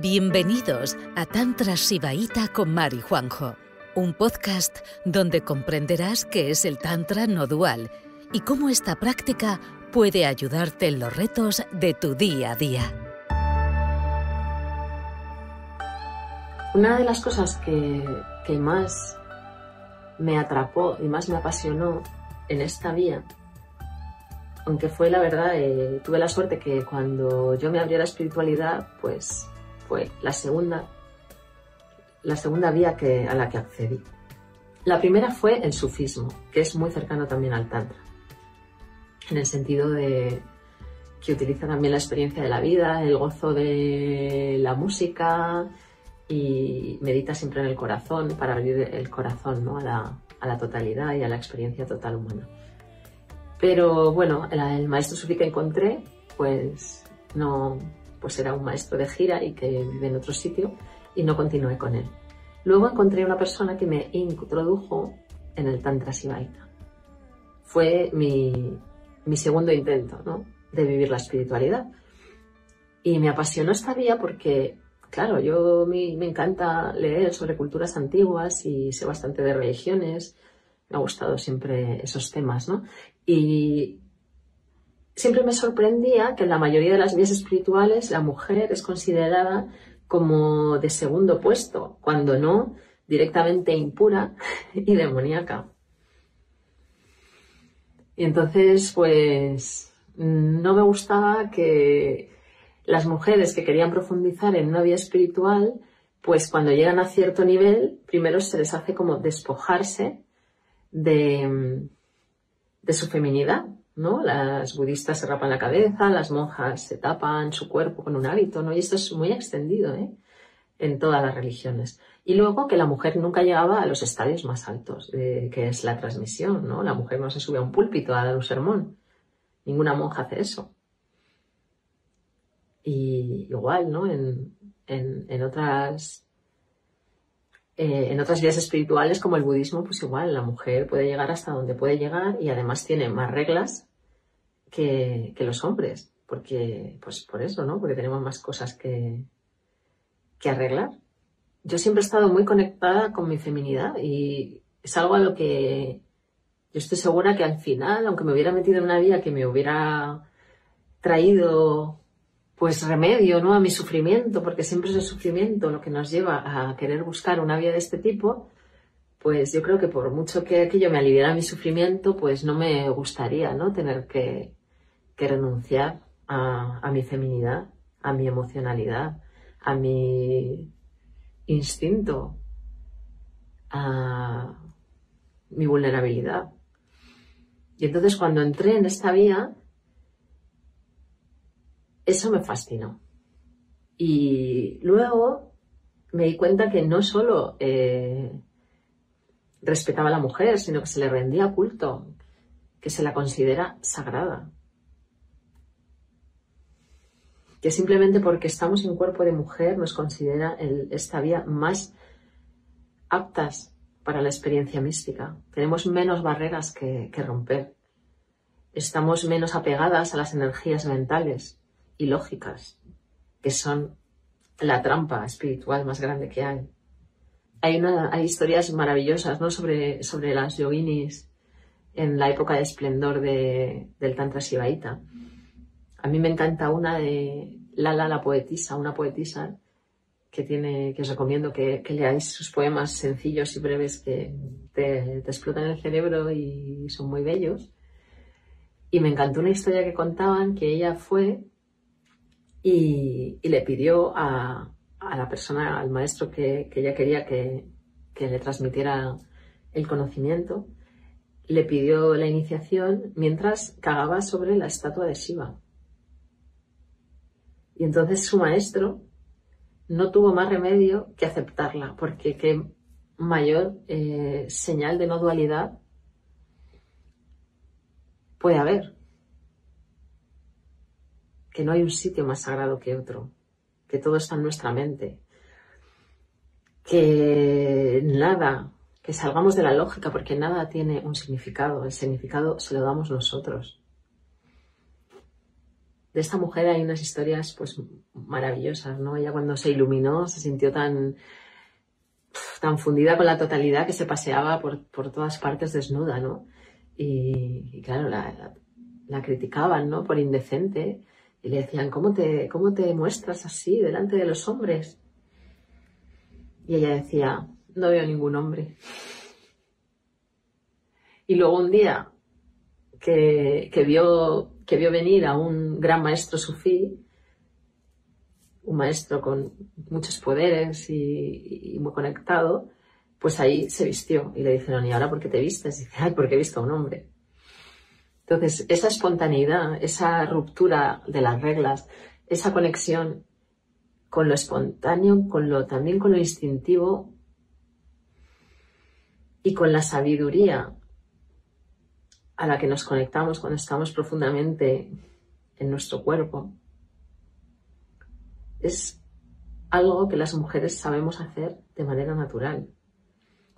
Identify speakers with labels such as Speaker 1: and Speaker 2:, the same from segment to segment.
Speaker 1: Bienvenidos a Tantra Sibaíta con Mari Juanjo, un podcast donde comprenderás qué es el Tantra no dual y cómo esta práctica puede ayudarte en los retos de tu día a día.
Speaker 2: Una de las cosas que, que más me atrapó y más me apasionó en esta vía, aunque fue la verdad, eh, tuve la suerte que cuando yo me abrí a la espiritualidad, pues fue la segunda, la segunda vía que, a la que accedí. La primera fue el sufismo, que es muy cercano también al tantra, en el sentido de que utiliza también la experiencia de la vida, el gozo de la música y medita siempre en el corazón para abrir el corazón ¿no? a, la, a la totalidad y a la experiencia total humana. Pero bueno, el, maestro sufí que encontré, pues no, pues era un maestro de gira y que vive en otro sitio y no continué con él. Luego encontré una persona que me introdujo en el Tantra Sivaita. Fue mi, mi segundo intento ¿no? de vivir la espiritualidad. Y me apasionó esta vía porque, claro, yo me, me encanta leer sobre culturas antiguas y sé bastante de religiones. Me ha gustado siempre esos temas, ¿no? Y siempre me sorprendía que en la mayoría de las vías espirituales la mujer es considerada como de segundo puesto, cuando no directamente impura y demoníaca. Y entonces, pues, no me gustaba que las mujeres que querían profundizar en una vía espiritual, pues cuando llegan a cierto nivel, primero se les hace como despojarse de, de su feminidad, ¿no? Las budistas se rapan la cabeza, las monjas se tapan su cuerpo con un hábito, ¿no? Y esto es muy extendido, ¿eh? En todas las religiones. Y luego que la mujer nunca llegaba a los estadios más altos, de, que es la transmisión, ¿no? La mujer no se sube a un púlpito a dar un sermón. Ninguna monja hace eso. Y igual, ¿no? En, en, en otras eh, en otras vías espirituales como el budismo, pues igual, la mujer puede llegar hasta donde puede llegar y además tiene más reglas que, los hombres, porque, pues por eso, ¿no? Porque tenemos más cosas que, que arreglar. Yo siempre he estado muy conectada con mi feminidad y es algo a lo que yo estoy segura que al final, aunque me hubiera metido en una vía que me hubiera traído pues remedio ¿no? a mi sufrimiento, porque siempre es el sufrimiento lo que nos lleva a querer buscar una vía de este tipo, pues yo creo que por mucho que aquello me aliviara mi sufrimiento, pues no me gustaría ¿no? tener que, renunciar a, a mi feminidad, a mi emocionalidad, a mi instinto, a mi vulnerabilidad. Y entonces cuando entré en esta vía, eso me fascinó. Y luego me di cuenta que no solo eh, respetaba a la mujer, sino que se le rendía culto, que se la considera sagrada. Que simplemente porque estamos en cuerpo de mujer nos considera esta vía más aptas para la experiencia mística. Tenemos menos barreras que romper. Estamos menos apegadas a las energías mentales y lógicas, que son la trampa espiritual más grande que hay. Hay, una, hay historias maravillosas ¿no? sobre, sobre las yoginis en la época de esplendor de, del Tantra Sivaita. A mí me encanta una de Lala la poetisa, una poetisa que tiene, que os recomiendo que, que leáis sus poemas sencillos y breves que te, te, explotan el cerebro y son muy bellos. Y me encantó una historia que contaban que ella fue y, le pidió a, la persona, al maestro que, ella quería que, le transmitiera el conocimiento, le pidió la iniciación mientras cagaba sobre la estatua de Shiva. Y entonces su maestro no tuvo más remedio que aceptarla, porque qué mayor eh, señal de no dualidad puede haber que no hay un sitio más sagrado que otro, que todo está en nuestra mente, que nada, que salgamos de la lógica porque nada tiene un significado, el significado se lo damos nosotros. de esta mujer hay unas historias pues maravillosas, ¿no? Ella cuando se iluminó se sintió tan, tan fundida con la totalidad que se paseaba por, todas partes desnuda, ¿no? Y, claro, la, la, criticaban, ¿no? Por indecente. Y le decían, ¿cómo te, ¿cómo te muestras así delante de los hombres? Y ella decía, no veo ningún hombre. Y luego un día que, que, vio, que vio venir a un gran maestro sufí, un maestro con muchos poderes y, muy conectado, pues ahí se vistió y le dijeron, ¿y ahora por qué te vistes? Y dice, ay, porque he visto a un hombre. Entonces, esa espontaneidad, esa ruptura de las reglas, esa conexión con lo espontáneo, con lo, también con lo instintivo y con la sabiduría a la que nos conectamos cuando estamos profundamente en nuestro cuerpo, es algo que las mujeres sabemos hacer de manera natural.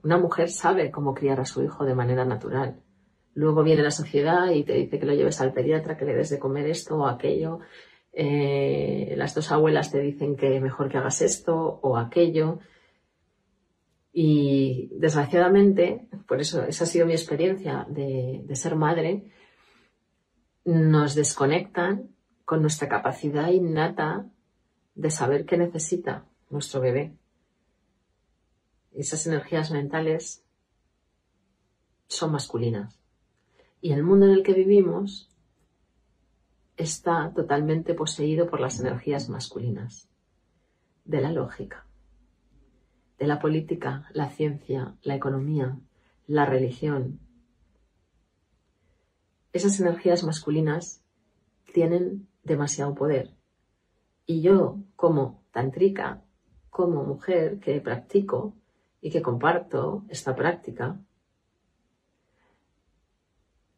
Speaker 2: Una mujer sabe cómo criar a su hijo de manera natural. Luego viene la sociedad y te dice que lo lleves al pediatra, que le des de comer esto o aquello. Eh, las dos abuelas te dicen que mejor que hagas esto o aquello. Y desgraciadamente, por eso esa ha sido mi experiencia de, ser madre, nos desconectan con nuestra capacidad innata de saber qué necesita nuestro bebé. Esas energías mentales son masculinas. Y el mundo en el que vivimos está totalmente poseído por las energías masculinas, de la lógica de la política, la ciencia, la economía, la religión. Esas energías masculinas tienen demasiado poder. Y yo, como tantrica, como mujer que practico y que comparto esta práctica,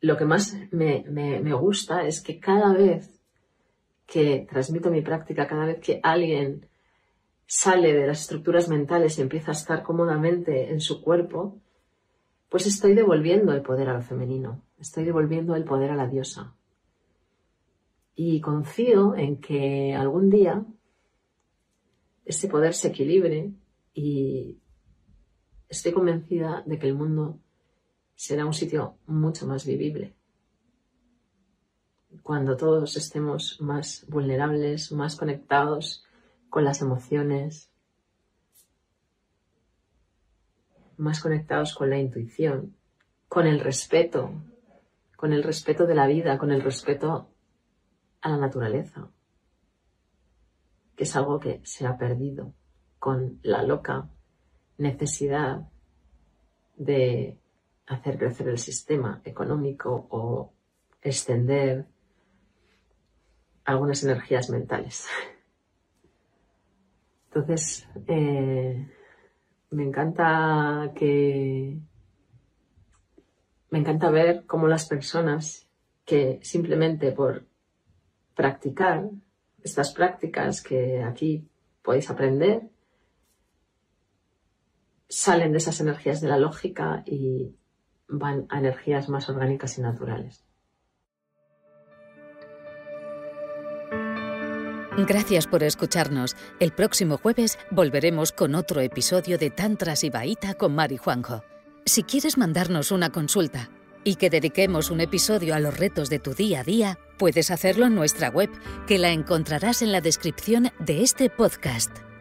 Speaker 2: lo que más me, me, gusta es que cada vez que transmito mi práctica, cada vez que alguien sale de las estructuras mentales y empieza a estar cómodamente en su cuerpo, pues estoy devolviendo el poder a lo femenino, estoy devolviendo el poder a la diosa. Y confío en que algún día ese poder se equilibre y estoy convencida de que el mundo será un sitio mucho más vivible. Cuando todos estemos más vulnerables, más conectados con las emociones, más conectados con la intuición, con el respeto, con el respeto de la vida, con el respeto a la naturaleza, que es algo que se ha perdido con la loca necesidad de hacer crecer el sistema económico o extender algunas energías mentales. Entonces, eh, me encanta que me encanta ver cómo las personas que simplemente por practicar estas prácticas que aquí podéis aprender salen de esas energías de la lógica y van a energías más orgánicas y naturales.
Speaker 1: Gracias por escucharnos. El próximo jueves volveremos con otro episodio de Tantras y Baita con Mari Juanjo. Si quieres mandarnos una consulta y que dediquemos un episodio a los retos de tu día a día, puedes hacerlo en nuestra web, que la encontrarás en la descripción de este podcast.